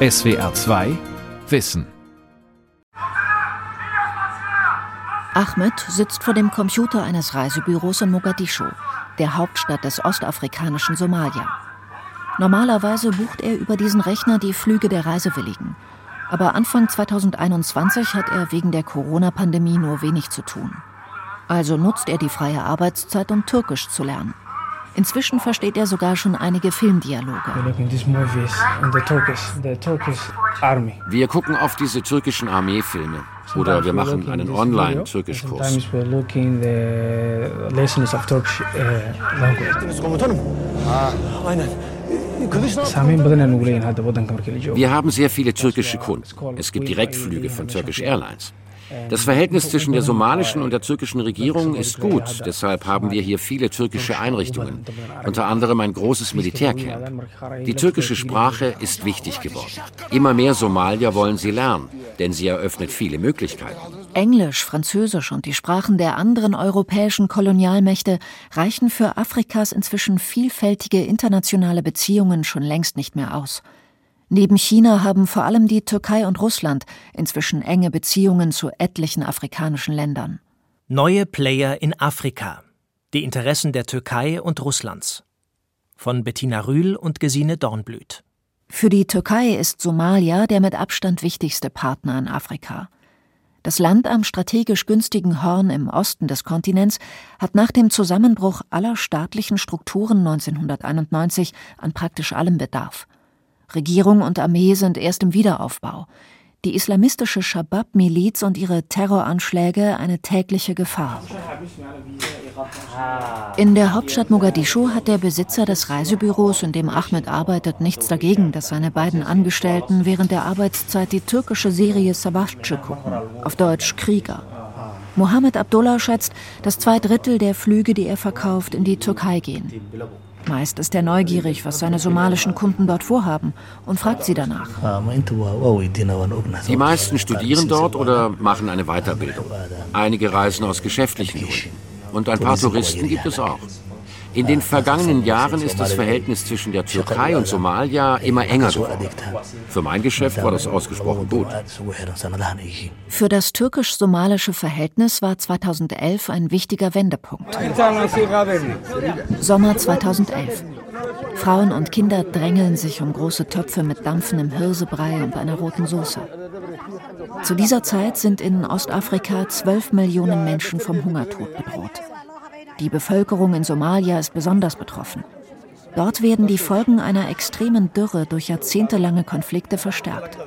SWR 2 Wissen. Ahmed sitzt vor dem Computer eines Reisebüros in Mogadischu, der Hauptstadt des ostafrikanischen Somalia. Normalerweise bucht er über diesen Rechner die Flüge der Reisewilligen. Aber Anfang 2021 hat er wegen der Corona-Pandemie nur wenig zu tun. Also nutzt er die freie Arbeitszeit, um Türkisch zu lernen. Inzwischen versteht er sogar schon einige Filmdialoge. Wir gucken auf diese türkischen Armeefilme. Oder wir machen einen Online-Türkischkurs. Wir haben sehr viele türkische Kunden. Es gibt Direktflüge von Turkish Airlines. Das Verhältnis zwischen der somalischen und der türkischen Regierung ist gut. Deshalb haben wir hier viele türkische Einrichtungen, unter anderem ein großes Militärcamp. Die türkische Sprache ist wichtig geworden. Immer mehr Somalier wollen sie lernen, denn sie eröffnet viele Möglichkeiten. Englisch, Französisch und die Sprachen der anderen europäischen Kolonialmächte reichen für Afrikas inzwischen vielfältige internationale Beziehungen schon längst nicht mehr aus. Neben China haben vor allem die Türkei und Russland inzwischen enge Beziehungen zu etlichen afrikanischen Ländern. Neue Player in Afrika. Die Interessen der Türkei und Russlands. Von Bettina Rühl und Gesine Dornblüt. Für die Türkei ist Somalia der mit Abstand wichtigste Partner in Afrika. Das Land am strategisch günstigen Horn im Osten des Kontinents hat nach dem Zusammenbruch aller staatlichen Strukturen 1991 an praktisch allem Bedarf. Regierung und Armee sind erst im Wiederaufbau. Die islamistische Shabab-Miliz und ihre Terroranschläge eine tägliche Gefahr. In der Hauptstadt Mogadischu hat der Besitzer des Reisebüros, in dem Ahmed arbeitet, nichts dagegen, dass seine beiden Angestellten während der Arbeitszeit die türkische Serie Sabahce gucken, auf Deutsch Krieger. Mohammed Abdullah schätzt, dass zwei Drittel der Flüge, die er verkauft, in die Türkei gehen. Meist ist er neugierig, was seine somalischen Kunden dort vorhaben und fragt sie danach. Die meisten studieren dort oder machen eine Weiterbildung. Einige reisen aus geschäftlichen Gründen. Und ein paar Touristen gibt es auch. In den vergangenen Jahren ist das Verhältnis zwischen der Türkei und Somalia immer enger geworden. Für mein Geschäft war das ausgesprochen gut. Für das türkisch-somalische Verhältnis war 2011 ein wichtiger Wendepunkt. Sommer 2011. Frauen und Kinder drängeln sich um große Töpfe mit dampfendem Hirsebrei und einer roten Soße. Zu dieser Zeit sind in Ostafrika 12 Millionen Menschen vom Hungertod bedroht. Die Bevölkerung in Somalia ist besonders betroffen. Dort werden die Folgen einer extremen Dürre durch jahrzehntelange Konflikte verstärkt.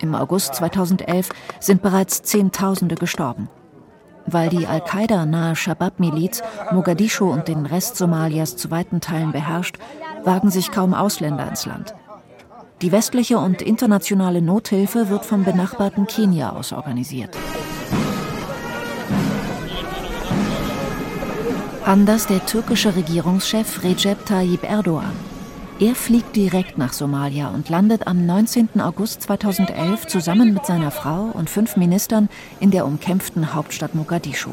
Im August 2011 sind bereits Zehntausende gestorben. Weil die Al-Qaida-nahe Shabab-Miliz Mogadischu und den Rest Somalias zu weiten Teilen beherrscht, wagen sich kaum Ausländer ins Land. Die westliche und internationale Nothilfe wird vom benachbarten Kenia aus organisiert. Anders der türkische Regierungschef Recep Tayyip Erdogan. Er fliegt direkt nach Somalia und landet am 19. August 2011 zusammen mit seiner Frau und fünf Ministern in der umkämpften Hauptstadt Mogadischu.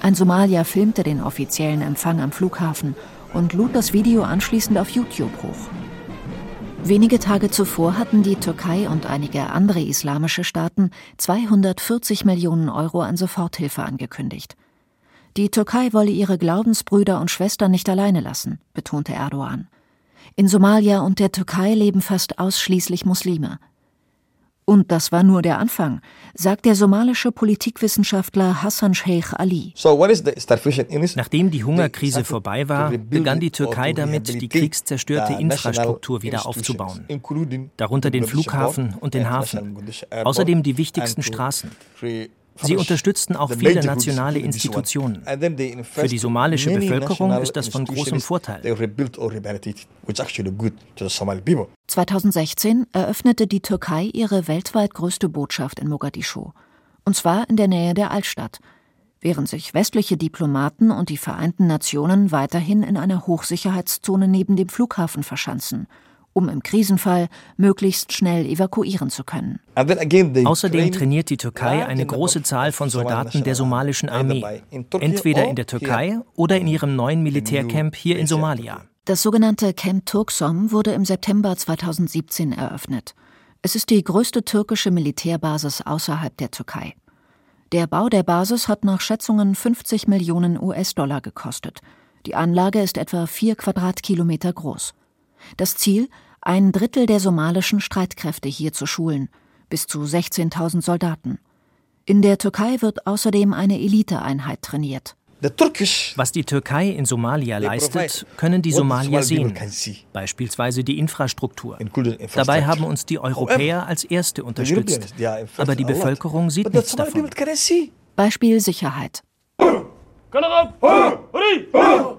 Ein Somalier filmte den offiziellen Empfang am Flughafen und lud das Video anschließend auf YouTube hoch. Wenige Tage zuvor hatten die Türkei und einige andere islamische Staaten 240 Millionen Euro an Soforthilfe angekündigt. Die Türkei wolle ihre Glaubensbrüder und Schwestern nicht alleine lassen, betonte Erdogan. In Somalia und der Türkei leben fast ausschließlich Muslime. Und das war nur der Anfang, sagt der somalische Politikwissenschaftler Hassan Sheikh Ali. Nachdem die Hungerkrise vorbei war, begann die Türkei damit, die kriegszerstörte Infrastruktur wieder aufzubauen, darunter den Flughafen und den Hafen, außerdem die wichtigsten Straßen. Sie unterstützten auch viele nationale Institutionen. Für die somalische Bevölkerung ist das von großem Vorteil. 2016 eröffnete die Türkei ihre weltweit größte Botschaft in Mogadischu. Und zwar in der Nähe der Altstadt, während sich westliche Diplomaten und die Vereinten Nationen weiterhin in einer Hochsicherheitszone neben dem Flughafen verschanzen – um im Krisenfall möglichst schnell evakuieren zu können. Außerdem trainiert die Türkei eine große Zahl von Soldaten der somalischen Armee, entweder in der Türkei oder in ihrem neuen Militärcamp hier in Somalia. Das sogenannte Camp Turksom wurde im September 2017 eröffnet. Es ist die größte türkische Militärbasis außerhalb der Türkei. Der Bau der Basis hat nach Schätzungen 50 Millionen US-Dollar gekostet. Die Anlage ist etwa vier Quadratkilometer groß. Das Ziel, ein Drittel der somalischen Streitkräfte hier zu schulen, bis zu 16.000 Soldaten. In der Türkei wird außerdem eine Eliteeinheit trainiert. Was die Türkei in Somalia leistet, können die Somalier sehen, beispielsweise die Infrastruktur. Dabei haben uns die Europäer als Erste unterstützt, aber die Bevölkerung sieht nichts davon. Beispiel Sicherheit.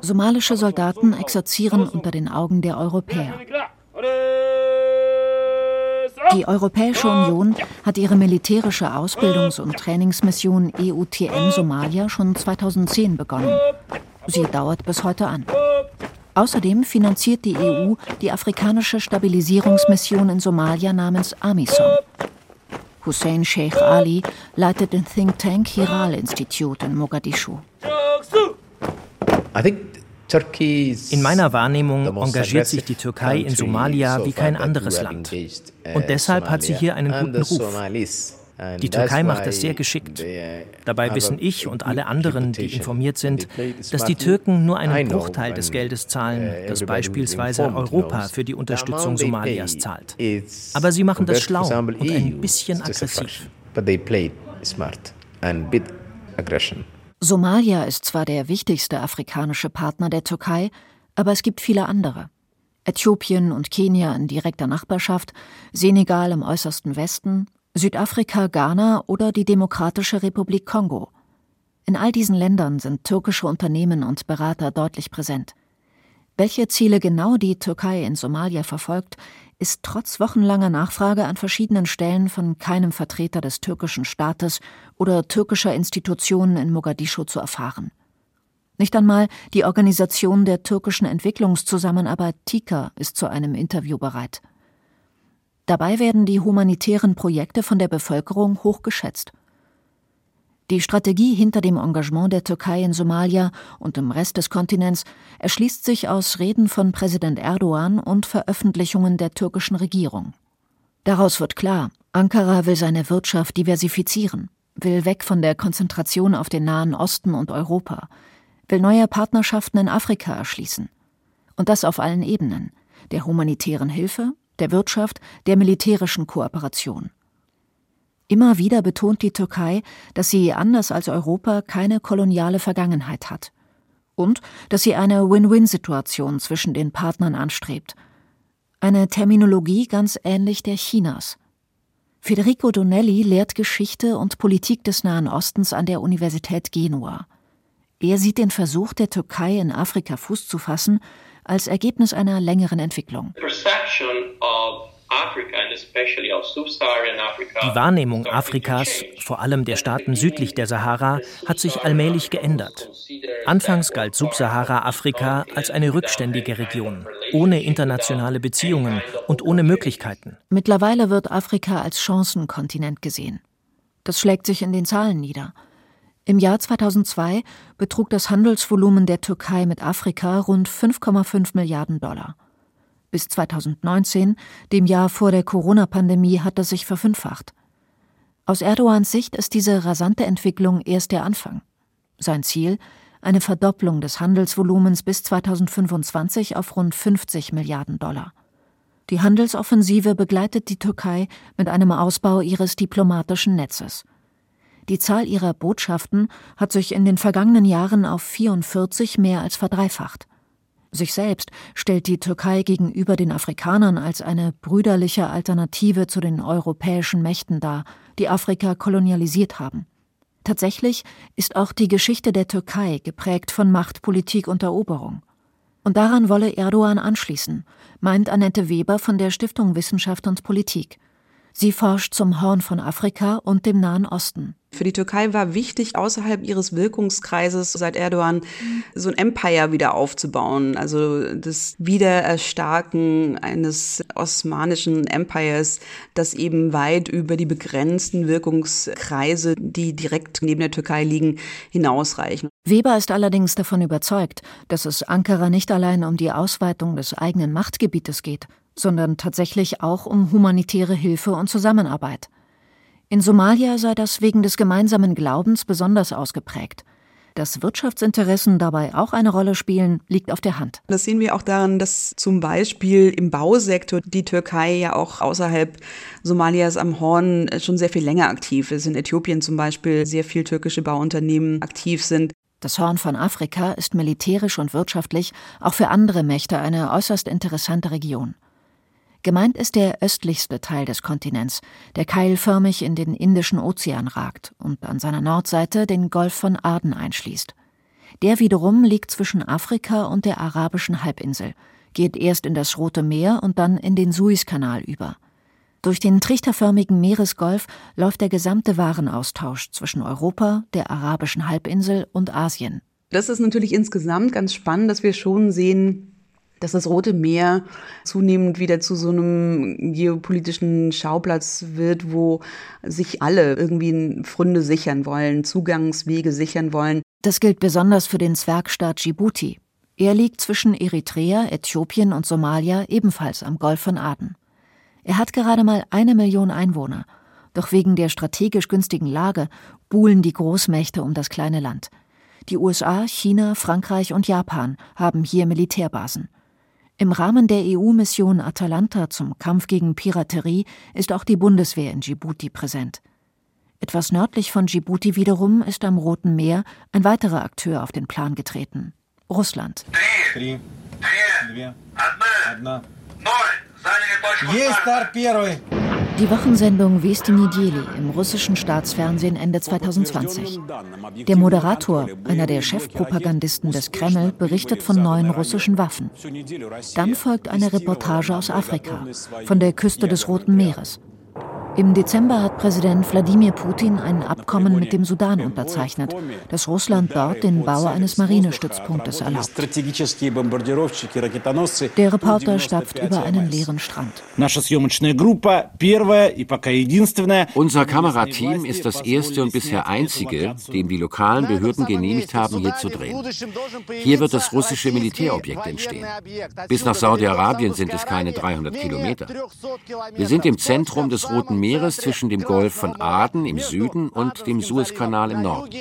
Somalische Soldaten exerzieren unter den Augen der Europäer. Die Europäische Union hat ihre militärische Ausbildungs- und Trainingsmission EUTM Somalia schon 2010 begonnen. Sie dauert bis heute an. Außerdem finanziert die EU die afrikanische Stabilisierungsmission in Somalia namens AMISOM. Hussein Sheikh Ali leitet den Think Tank Hiral Institute in Mogadischu. In meiner Wahrnehmung engagiert sich die Türkei in Somalia wie kein anderes Land. Und uh, deshalb hat sie hier einen guten Ruf. Die Türkei macht das sehr geschickt. Dabei wissen ich und alle anderen, die informiert sind, dass die Türken nur einen Bruchteil des Geldes zahlen, uh, das beispielsweise Europa für die Unterstützung Somalias zahlt. Aber sie machen das schlau und ein bisschen aggressiv. Somalia ist zwar der wichtigste afrikanische Partner der Türkei, aber es gibt viele andere. Äthiopien und Kenia in direkter Nachbarschaft, Senegal im äußersten Westen, Südafrika, Ghana oder die Demokratische Republik Kongo. In all diesen Ländern sind türkische Unternehmen und Berater deutlich präsent. Welche Ziele genau die Türkei in Somalia verfolgt, ist trotz wochenlanger Nachfrage an verschiedenen Stellen von keinem Vertreter des türkischen Staates oder türkischer Institutionen in Mogadischu zu erfahren. Nicht einmal die Organisation der türkischen Entwicklungszusammenarbeit TIKA ist zu einem Interview bereit. Dabei werden die humanitären Projekte von der Bevölkerung hochgeschätzt. Die Strategie hinter dem Engagement der Türkei in Somalia und im Rest des Kontinents erschließt sich aus Reden von Präsident Erdogan und Veröffentlichungen der türkischen Regierung. Daraus wird klar, Ankara will seine Wirtschaft diversifizieren, will weg von der Konzentration auf den Nahen Osten und Europa, will neue Partnerschaften in Afrika erschließen. Und das auf allen Ebenen der humanitären Hilfe, der Wirtschaft, der militärischen Kooperation. Immer wieder betont die Türkei, dass sie anders als Europa keine koloniale Vergangenheit hat und dass sie eine Win-Win-Situation zwischen den Partnern anstrebt. Eine Terminologie ganz ähnlich der Chinas. Federico Donelli lehrt Geschichte und Politik des Nahen Ostens an der Universität Genua. Er sieht den Versuch der Türkei in Afrika Fuß zu fassen als Ergebnis einer längeren Entwicklung. Die Wahrnehmung Afrikas, vor allem der Staaten südlich der Sahara, hat sich allmählich geändert. Anfangs galt Subsahara-Afrika als eine rückständige Region, ohne internationale Beziehungen und ohne Möglichkeiten. Mittlerweile wird Afrika als Chancenkontinent gesehen. Das schlägt sich in den Zahlen nieder. Im Jahr 2002 betrug das Handelsvolumen der Türkei mit Afrika rund 5,5 Milliarden Dollar. Bis 2019, dem Jahr vor der Corona-Pandemie, hat es sich verfünffacht. Aus Erdogans Sicht ist diese rasante Entwicklung erst der Anfang. Sein Ziel eine Verdopplung des Handelsvolumens bis 2025 auf rund 50 Milliarden Dollar. Die Handelsoffensive begleitet die Türkei mit einem Ausbau ihres diplomatischen Netzes. Die Zahl ihrer Botschaften hat sich in den vergangenen Jahren auf 44 mehr als verdreifacht. Sich selbst stellt die Türkei gegenüber den Afrikanern als eine brüderliche Alternative zu den europäischen Mächten dar, die Afrika kolonialisiert haben. Tatsächlich ist auch die Geschichte der Türkei geprägt von Machtpolitik und Eroberung. Und daran wolle Erdogan anschließen, meint Annette Weber von der Stiftung Wissenschaft und Politik. Sie forscht zum Horn von Afrika und dem Nahen Osten. Für die Türkei war wichtig, außerhalb ihres Wirkungskreises seit Erdogan so ein Empire wieder aufzubauen. Also das Wiedererstarken eines osmanischen Empires, das eben weit über die begrenzten Wirkungskreise, die direkt neben der Türkei liegen, hinausreichen. Weber ist allerdings davon überzeugt, dass es Ankara nicht allein um die Ausweitung des eigenen Machtgebietes geht, sondern tatsächlich auch um humanitäre Hilfe und Zusammenarbeit. In Somalia sei das wegen des gemeinsamen Glaubens besonders ausgeprägt. Dass Wirtschaftsinteressen dabei auch eine Rolle spielen, liegt auf der Hand. Das sehen wir auch daran, dass zum Beispiel im Bausektor die Türkei ja auch außerhalb Somalias am Horn schon sehr viel länger aktiv ist. In Äthiopien zum Beispiel sehr viel türkische Bauunternehmen aktiv sind. Das Horn von Afrika ist militärisch und wirtschaftlich auch für andere Mächte eine äußerst interessante Region. Gemeint ist der östlichste Teil des Kontinents, der keilförmig in den Indischen Ozean ragt und an seiner Nordseite den Golf von Aden einschließt. Der wiederum liegt zwischen Afrika und der arabischen Halbinsel, geht erst in das Rote Meer und dann in den Suezkanal über. Durch den trichterförmigen Meeresgolf läuft der gesamte Warenaustausch zwischen Europa, der arabischen Halbinsel und Asien. Das ist natürlich insgesamt ganz spannend, dass wir schon sehen, dass das Rote Meer zunehmend wieder zu so einem geopolitischen Schauplatz wird, wo sich alle irgendwie Fründe sichern wollen, Zugangswege sichern wollen. Das gilt besonders für den Zwergstaat Djibouti. Er liegt zwischen Eritrea, Äthiopien und Somalia ebenfalls am Golf von Aden. Er hat gerade mal eine Million Einwohner. Doch wegen der strategisch günstigen Lage buhlen die Großmächte um das kleine Land. Die USA, China, Frankreich und Japan haben hier Militärbasen. Im Rahmen der EU-Mission Atalanta zum Kampf gegen Piraterie ist auch die Bundeswehr in Djibouti präsent. Etwas nördlich von Djibouti wiederum ist am Roten Meer ein weiterer Akteur auf den Plan getreten: Russland. Три, две, одна, Die Wochensendung Vestini Nidjeli im russischen Staatsfernsehen Ende 2020. Der Moderator, einer der Chefpropagandisten des Kreml, berichtet von neuen russischen Waffen. Dann folgt eine Reportage aus Afrika, von der Küste des Roten Meeres, im Dezember hat Präsident Wladimir Putin ein Abkommen mit dem Sudan unterzeichnet, das Russland dort den Bau eines Marinestützpunktes erlaubt. Der Reporter stapft über einen leeren Strand. Unser Kamerateam ist das erste und bisher einzige, dem die lokalen Behörden genehmigt haben, hier zu drehen. Hier wird das russische Militärobjekt entstehen. Bis nach Saudi-Arabien sind es keine 300 Kilometer. Wir sind im Zentrum des Roten Meeres Meeres zwischen dem Golf von Aden im Süden und dem Suezkanal im Norden.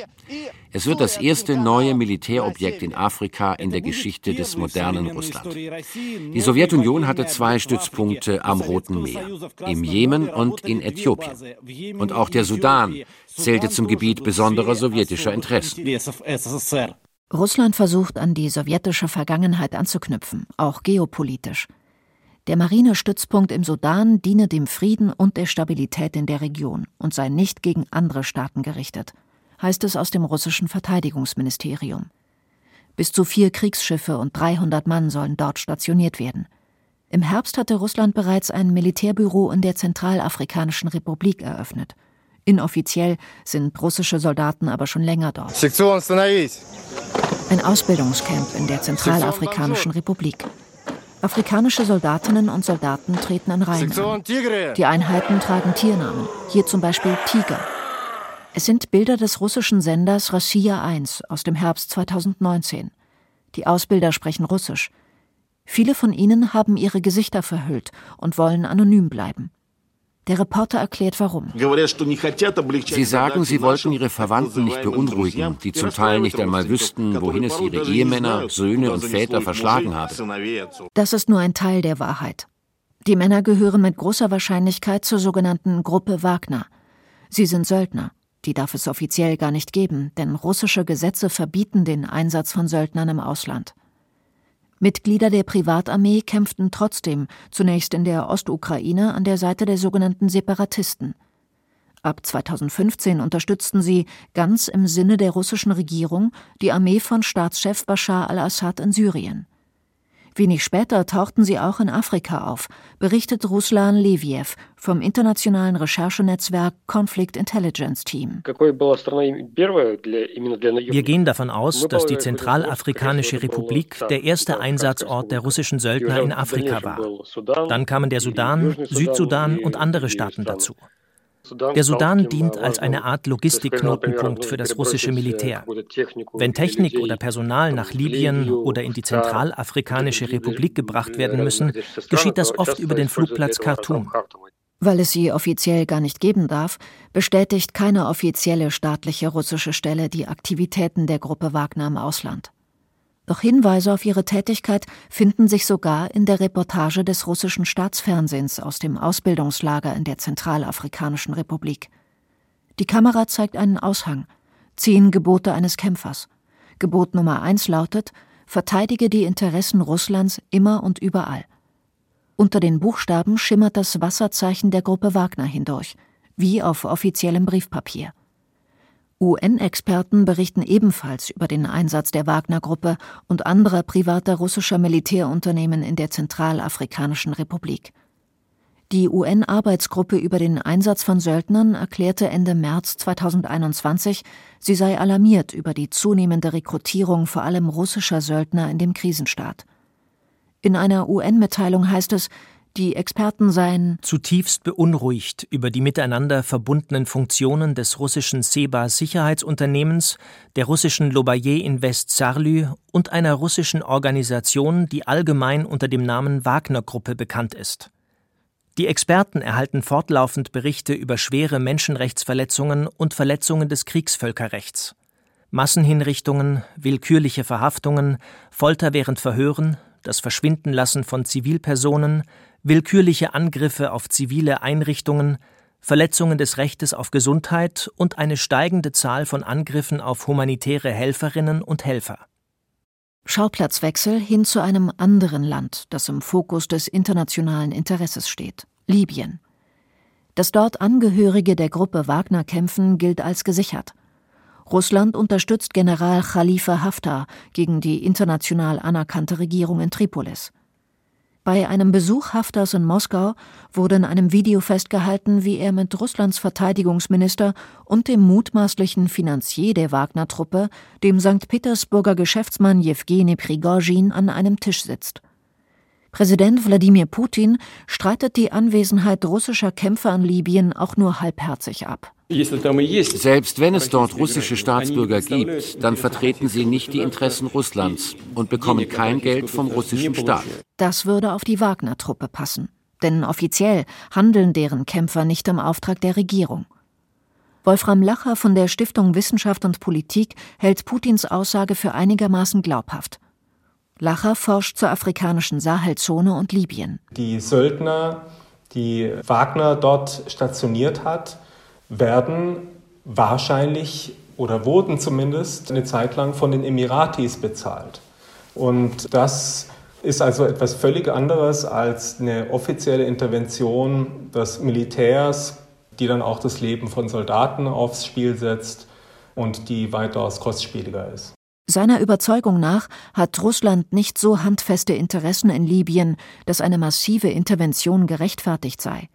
Es wird das erste neue Militärobjekt in Afrika in der Geschichte des modernen Russland. Die Sowjetunion hatte zwei Stützpunkte am Roten Meer, im Jemen und in Äthiopien. Und auch der Sudan zählte zum Gebiet besonderer sowjetischer Interessen. Russland versucht an die sowjetische Vergangenheit anzuknüpfen, auch geopolitisch. Der Marinestützpunkt im Sudan diene dem Frieden und der Stabilität in der Region und sei nicht gegen andere Staaten gerichtet, heißt es aus dem russischen Verteidigungsministerium. Bis zu vier Kriegsschiffe und 300 Mann sollen dort stationiert werden. Im Herbst hatte Russland bereits ein Militärbüro in der Zentralafrikanischen Republik eröffnet. Inoffiziell sind russische Soldaten aber schon länger dort. Ein Ausbildungscamp in der Zentralafrikanischen Republik. Afrikanische Soldatinnen und Soldaten treten in Reihen an. Die Einheiten tragen Tiernamen, hier zum Beispiel Tiger. Es sind Bilder des russischen Senders Rossiya 1 aus dem Herbst 2019. Die Ausbilder sprechen Russisch. Viele von ihnen haben ihre Gesichter verhüllt und wollen anonym bleiben. Der Reporter erklärt warum. Sie sagen, sie wollten ihre Verwandten nicht beunruhigen, die zum Teil nicht einmal wüssten, wohin es ihre Ehemänner, Söhne und Väter verschlagen habe. Das ist nur ein Teil der Wahrheit. Die Männer gehören mit großer Wahrscheinlichkeit zur sogenannten Gruppe Wagner. Sie sind Söldner. Die darf es offiziell gar nicht geben, denn russische Gesetze verbieten den Einsatz von Söldnern im Ausland. Mitglieder der Privatarmee kämpften trotzdem zunächst in der Ostukraine an der Seite der sogenannten Separatisten. Ab 2015 unterstützten sie, ganz im Sinne der russischen Regierung, die Armee von Staatschef Bashar al-Assad in Syrien. Wenig später tauchten sie auch in Afrika auf, berichtet Ruslan Leviev vom internationalen Recherchenetzwerk Conflict Intelligence Team. Wir gehen davon aus, dass die Zentralafrikanische Republik der erste Einsatzort der russischen Söldner in Afrika war. Dann kamen der Sudan, Südsudan und andere Staaten dazu. Der Sudan dient als eine Art Logistikknotenpunkt für das russische Militär. Wenn Technik oder Personal nach Libyen oder in die Zentralafrikanische Republik gebracht werden müssen, geschieht das oft über den Flugplatz Khartoum. Weil es sie offiziell gar nicht geben darf, bestätigt keine offizielle staatliche russische Stelle die Aktivitäten der Gruppe Wagner im Ausland. Doch Hinweise auf ihre Tätigkeit finden sich sogar in der Reportage des russischen Staatsfernsehens aus dem Ausbildungslager in der Zentralafrikanischen Republik. Die Kamera zeigt einen Aushang. Zehn Gebote eines Kämpfers. Gebot Nummer eins lautet: Verteidige die Interessen Russlands immer und überall. Unter den Buchstaben schimmert das Wasserzeichen der Gruppe Wagner hindurch, wie auf offiziellem Briefpapier. UN-Experten berichten ebenfalls über den Einsatz der Wagner-Gruppe und anderer privater russischer Militärunternehmen in der Zentralafrikanischen Republik. Die UN-Arbeitsgruppe über den Einsatz von Söldnern erklärte Ende März 2021, sie sei alarmiert über die zunehmende Rekrutierung vor allem russischer Söldner in dem Krisenstaat. In einer UN-Mitteilung heißt es, die Experten seien zutiefst beunruhigt über die miteinander verbundenen Funktionen des russischen Seba Sicherheitsunternehmens, der russischen Lobaye Invest Sarlü und einer russischen Organisation, die allgemein unter dem Namen Wagner Gruppe bekannt ist. Die Experten erhalten fortlaufend Berichte über schwere Menschenrechtsverletzungen und Verletzungen des Kriegsvölkerrechts. Massenhinrichtungen, willkürliche Verhaftungen, Folter während Verhören, das Verschwindenlassen von Zivilpersonen, willkürliche Angriffe auf zivile Einrichtungen, Verletzungen des Rechtes auf Gesundheit und eine steigende Zahl von Angriffen auf humanitäre Helferinnen und Helfer. Schauplatzwechsel hin zu einem anderen Land, das im Fokus des internationalen Interesses steht Libyen. Dass dort Angehörige der Gruppe Wagner kämpfen, gilt als gesichert. Russland unterstützt General Khalifa Haftar gegen die international anerkannte Regierung in Tripolis. Bei einem Besuch Hafters in Moskau wurde in einem Video festgehalten, wie er mit Russlands Verteidigungsminister und dem mutmaßlichen Finanzier der Wagner-Truppe, dem St. Petersburger Geschäftsmann Jewgeni Prigozhin, an einem Tisch sitzt. Präsident Wladimir Putin streitet die Anwesenheit russischer Kämpfer in Libyen auch nur halbherzig ab. Selbst wenn es dort russische Staatsbürger gibt, dann vertreten sie nicht die Interessen Russlands und bekommen kein Geld vom russischen Staat. Das würde auf die Wagner-Truppe passen. Denn offiziell handeln deren Kämpfer nicht im Auftrag der Regierung. Wolfram Lacher von der Stiftung Wissenschaft und Politik hält Putins Aussage für einigermaßen glaubhaft. Lacher forscht zur afrikanischen Sahelzone und Libyen. Die Söldner, die Wagner dort stationiert hat, werden wahrscheinlich oder wurden zumindest eine Zeit lang von den Emiratis bezahlt. Und das ist also etwas völlig anderes als eine offizielle Intervention des Militärs, die dann auch das Leben von Soldaten aufs Spiel setzt und die weitaus kostspieliger ist. Seiner Überzeugung nach hat Russland nicht so handfeste Interessen in Libyen, dass eine massive Intervention gerechtfertigt sei.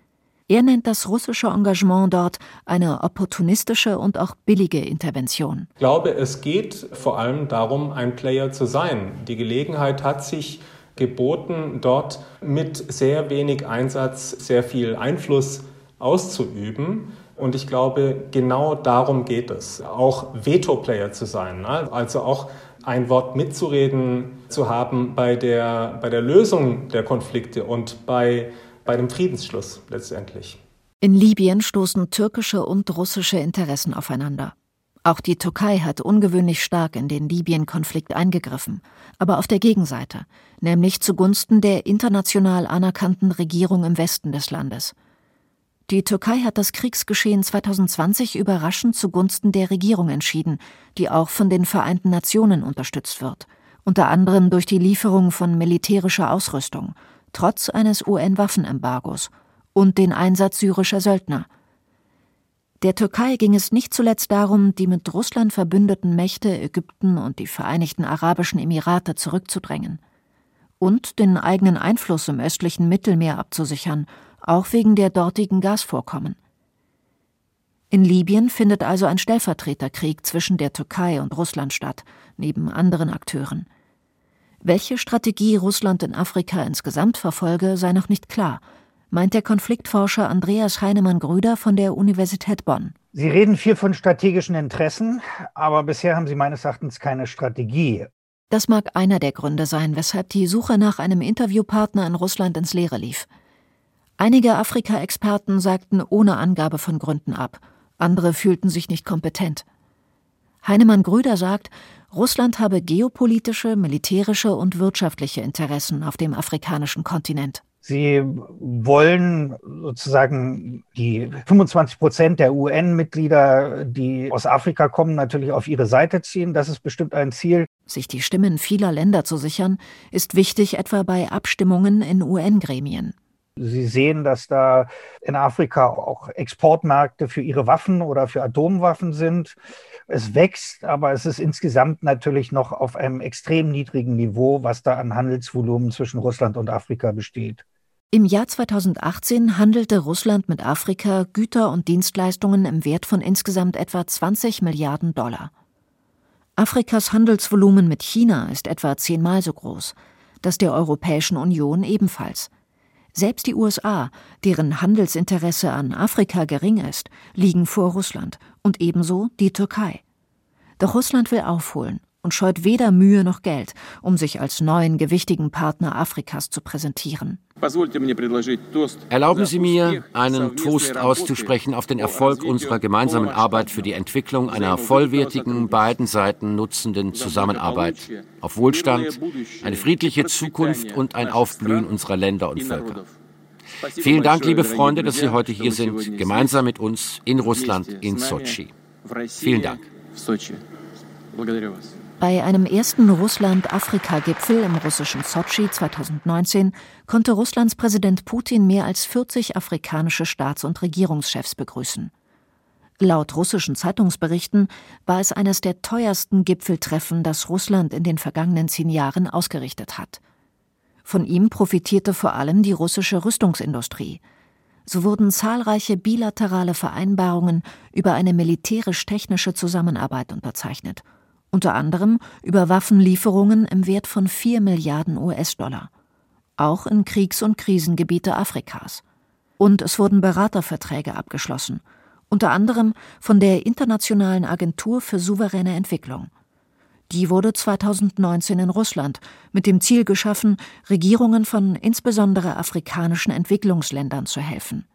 Er nennt das russische Engagement dort eine opportunistische und auch billige Intervention. Ich glaube, es geht vor allem darum, ein Player zu sein. Die Gelegenheit hat sich geboten, dort mit sehr wenig Einsatz sehr viel Einfluss auszuüben. Und ich glaube, genau darum geht es, auch Veto-Player zu sein. Ne? Also auch ein Wort mitzureden zu haben bei der, bei der Lösung der Konflikte und bei bei dem Friedensschluss letztendlich. In Libyen stoßen türkische und russische Interessen aufeinander. Auch die Türkei hat ungewöhnlich stark in den Libyen-Konflikt eingegriffen, aber auf der Gegenseite, nämlich zugunsten der international anerkannten Regierung im Westen des Landes. Die Türkei hat das Kriegsgeschehen 2020 überraschend zugunsten der Regierung entschieden, die auch von den Vereinten Nationen unterstützt wird, unter anderem durch die Lieferung von militärischer Ausrüstung, trotz eines UN-Waffenembargos und den Einsatz syrischer Söldner. Der Türkei ging es nicht zuletzt darum, die mit Russland verbündeten Mächte Ägypten und die Vereinigten Arabischen Emirate zurückzudrängen. und den eigenen Einfluss im östlichen Mittelmeer abzusichern, auch wegen der dortigen Gasvorkommen. In Libyen findet also ein Stellvertreterkrieg zwischen der Türkei und Russland statt, neben anderen Akteuren. Welche Strategie Russland in Afrika insgesamt verfolge, sei noch nicht klar, meint der Konfliktforscher Andreas Heinemann-Grüder von der Universität Bonn. Sie reden viel von strategischen Interessen, aber bisher haben Sie meines Erachtens keine Strategie. Das mag einer der Gründe sein, weshalb die Suche nach einem Interviewpartner in Russland ins Leere lief. Einige Afrika-Experten sagten ohne Angabe von Gründen ab, andere fühlten sich nicht kompetent. Heinemann Grüder sagt, Russland habe geopolitische, militärische und wirtschaftliche Interessen auf dem afrikanischen Kontinent. Sie wollen sozusagen die 25 Prozent der UN-Mitglieder, die aus Afrika kommen, natürlich auf ihre Seite ziehen. Das ist bestimmt ein Ziel. Sich die Stimmen vieler Länder zu sichern, ist wichtig etwa bei Abstimmungen in UN-Gremien. Sie sehen, dass da in Afrika auch Exportmärkte für ihre Waffen oder für Atomwaffen sind. Es wächst, aber es ist insgesamt natürlich noch auf einem extrem niedrigen Niveau, was da an Handelsvolumen zwischen Russland und Afrika besteht. Im Jahr 2018 handelte Russland mit Afrika Güter und Dienstleistungen im Wert von insgesamt etwa 20 Milliarden Dollar. Afrikas Handelsvolumen mit China ist etwa zehnmal so groß, das der Europäischen Union ebenfalls. Selbst die USA, deren Handelsinteresse an Afrika gering ist, liegen vor Russland und ebenso die Türkei. Doch Russland will aufholen und scheut weder Mühe noch Geld, um sich als neuen gewichtigen Partner Afrikas zu präsentieren. Erlauben Sie mir, einen Toast auszusprechen auf den Erfolg unserer gemeinsamen Arbeit für die Entwicklung einer vollwertigen, beiden Seiten nutzenden Zusammenarbeit, auf Wohlstand, eine friedliche Zukunft und ein Aufblühen unserer Länder und Völker. Vielen Dank, liebe Freunde, dass Sie heute hier sind, gemeinsam mit uns in Russland, in Sochi. Vielen Dank. Bei einem ersten Russland-Afrika-Gipfel im russischen Sochi 2019 konnte Russlands Präsident Putin mehr als 40 afrikanische Staats- und Regierungschefs begrüßen. Laut russischen Zeitungsberichten war es eines der teuersten Gipfeltreffen, das Russland in den vergangenen zehn Jahren ausgerichtet hat. Von ihm profitierte vor allem die russische Rüstungsindustrie. So wurden zahlreiche bilaterale Vereinbarungen über eine militärisch-technische Zusammenarbeit unterzeichnet – unter anderem über Waffenlieferungen im Wert von 4 Milliarden US-Dollar, auch in Kriegs- und Krisengebiete Afrikas. Und es wurden Beraterverträge abgeschlossen, unter anderem von der Internationalen Agentur für souveräne Entwicklung. Die wurde 2019 in Russland mit dem Ziel geschaffen, Regierungen von insbesondere afrikanischen Entwicklungsländern zu helfen.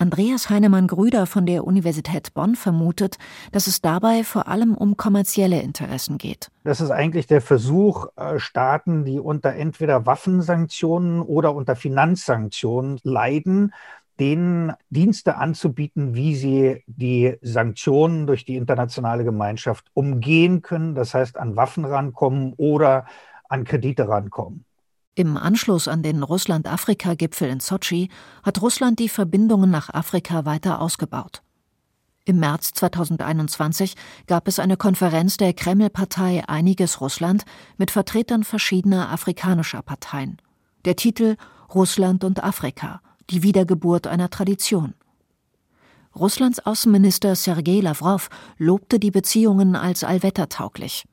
Andreas Heinemann-Grüder von der Universität Bonn vermutet, dass es dabei vor allem um kommerzielle Interessen geht. Das ist eigentlich der Versuch, äh, Staaten, die unter entweder Waffensanktionen oder unter Finanzsanktionen leiden, denen Dienste anzubieten, wie sie die Sanktionen durch die internationale Gemeinschaft umgehen können, das heißt an Waffen rankommen oder an Kredite rankommen. Im Anschluss an den Russland-Afrika-Gipfel in Sochi hat Russland die Verbindungen nach Afrika weiter ausgebaut. Im März 2021 gab es eine Konferenz der Kreml-Partei Einiges Russland mit Vertretern verschiedener afrikanischer Parteien. Der Titel Russland und Afrika, die Wiedergeburt einer Tradition. Russlands Außenminister Sergei Lavrov lobte die Beziehungen als allwettertauglich.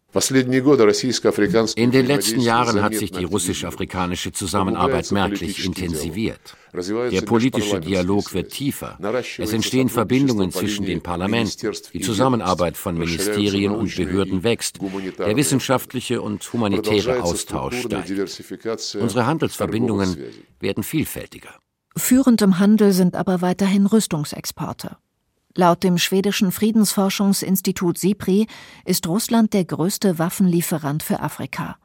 In den letzten Jahren hat sich die russisch-afrikanische Zusammenarbeit merklich intensiviert. Der politische Dialog wird tiefer. Es entstehen Verbindungen zwischen den Parlamenten. Die Zusammenarbeit von Ministerien und Behörden wächst. Der wissenschaftliche und humanitäre Austausch steigt. Unsere Handelsverbindungen werden vielfältiger. Führend im Handel sind aber weiterhin Rüstungsexporte. Laut dem schwedischen Friedensforschungsinstitut SIPRI ist Russland der größte Waffenlieferant für Afrika.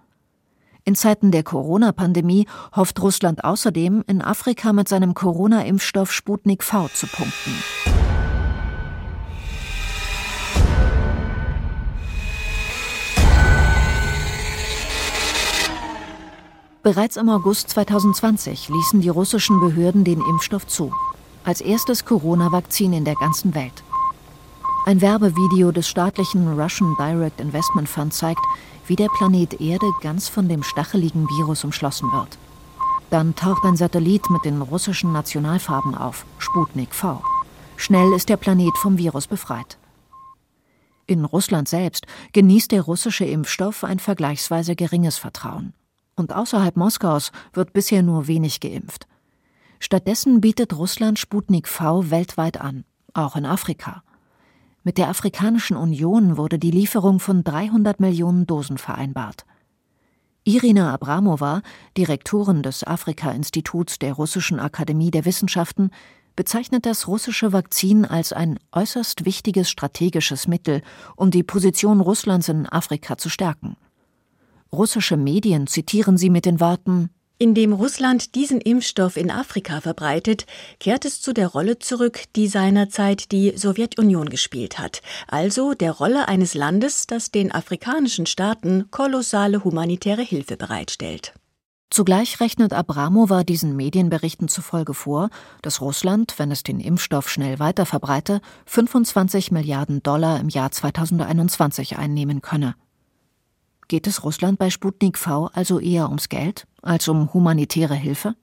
In Zeiten der Corona-Pandemie hofft Russland außerdem, in Afrika mit seinem Corona-Impfstoff Sputnik V zu punkten. Bereits im August 2020 ließen die russischen Behörden den Impfstoff zu als erstes Corona-Vakzin in der ganzen Welt. Ein Werbevideo des staatlichen Russian Direct Investment Fund zeigt, wie der Planet Erde ganz von dem stacheligen Virus umschlossen wird. Dann taucht ein Satellit mit den russischen Nationalfarben auf, Sputnik V. Schnell ist der Planet vom Virus befreit. In Russland selbst genießt der russische Impfstoff ein vergleichsweise geringes Vertrauen. Und außerhalb Moskaus wird bisher nur wenig geimpft. Stattdessen bietet Russland Sputnik V weltweit an, auch in Afrika. Mit der Afrikanischen Union wurde die Lieferung von 300 Millionen Dosen vereinbart. Irina Abramova, Direktorin des Afrika-Instituts der Russischen Akademie der Wissenschaften, bezeichnet das russische Vakzin als ein äußerst wichtiges strategisches Mittel, um die Position Russlands in Afrika zu stärken. Russische Medien zitieren sie mit den Worten indem Russland diesen Impfstoff in Afrika verbreitet, kehrt es zu der Rolle zurück, die seinerzeit die Sowjetunion gespielt hat, also der Rolle eines Landes, das den afrikanischen Staaten kolossale humanitäre Hilfe bereitstellt. Zugleich rechnet Abramova diesen Medienberichten zufolge vor, dass Russland, wenn es den Impfstoff schnell weiterverbreite, 25 Milliarden Dollar im Jahr 2021 einnehmen könne. Geht es Russland bei Sputnik V also eher ums Geld als um humanitäre Hilfe?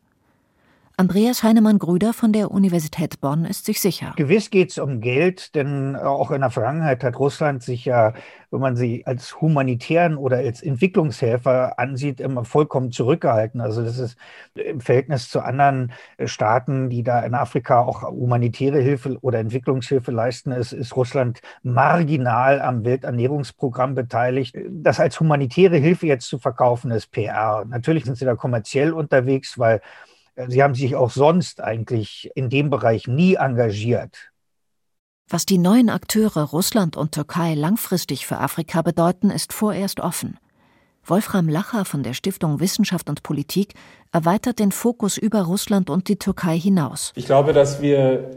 Andreas Heinemann-Grüder von der Universität Bonn ist sich sicher. Gewiss geht es um Geld, denn auch in der Vergangenheit hat Russland sich ja, wenn man sie als humanitären oder als Entwicklungshelfer ansieht, immer vollkommen zurückgehalten. Also das ist im Verhältnis zu anderen Staaten, die da in Afrika auch humanitäre Hilfe oder Entwicklungshilfe leisten, ist, ist Russland marginal am Welternährungsprogramm beteiligt. Das als humanitäre Hilfe jetzt zu verkaufen, ist PR. Natürlich sind sie da kommerziell unterwegs, weil Sie haben sich auch sonst eigentlich in dem Bereich nie engagiert. Was die neuen Akteure Russland und Türkei langfristig für Afrika bedeuten, ist vorerst offen. Wolfram Lacher von der Stiftung Wissenschaft und Politik erweitert den Fokus über Russland und die Türkei hinaus. Ich glaube, dass wir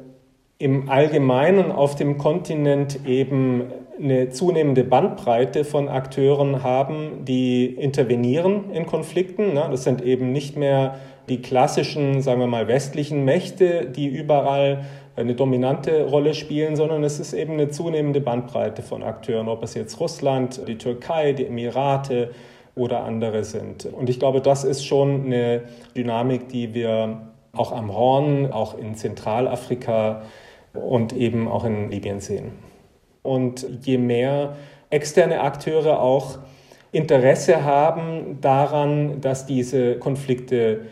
im Allgemeinen auf dem Kontinent eben eine zunehmende Bandbreite von Akteuren haben, die intervenieren in Konflikten. Das sind eben nicht mehr die klassischen, sagen wir mal, westlichen Mächte, die überall eine dominante Rolle spielen, sondern es ist eben eine zunehmende Bandbreite von Akteuren, ob es jetzt Russland, die Türkei, die Emirate oder andere sind. Und ich glaube, das ist schon eine Dynamik, die wir auch am Horn, auch in Zentralafrika und eben auch in Libyen sehen. Und je mehr externe Akteure auch Interesse haben daran, dass diese Konflikte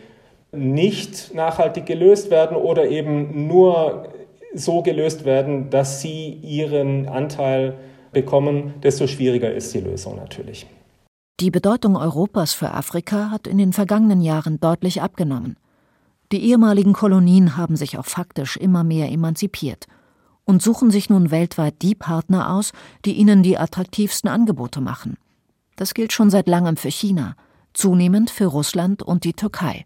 nicht nachhaltig gelöst werden oder eben nur so gelöst werden, dass sie ihren Anteil bekommen, desto schwieriger ist die Lösung natürlich. Die Bedeutung Europas für Afrika hat in den vergangenen Jahren deutlich abgenommen. Die ehemaligen Kolonien haben sich auch faktisch immer mehr emanzipiert und suchen sich nun weltweit die Partner aus, die ihnen die attraktivsten Angebote machen. Das gilt schon seit langem für China, zunehmend für Russland und die Türkei.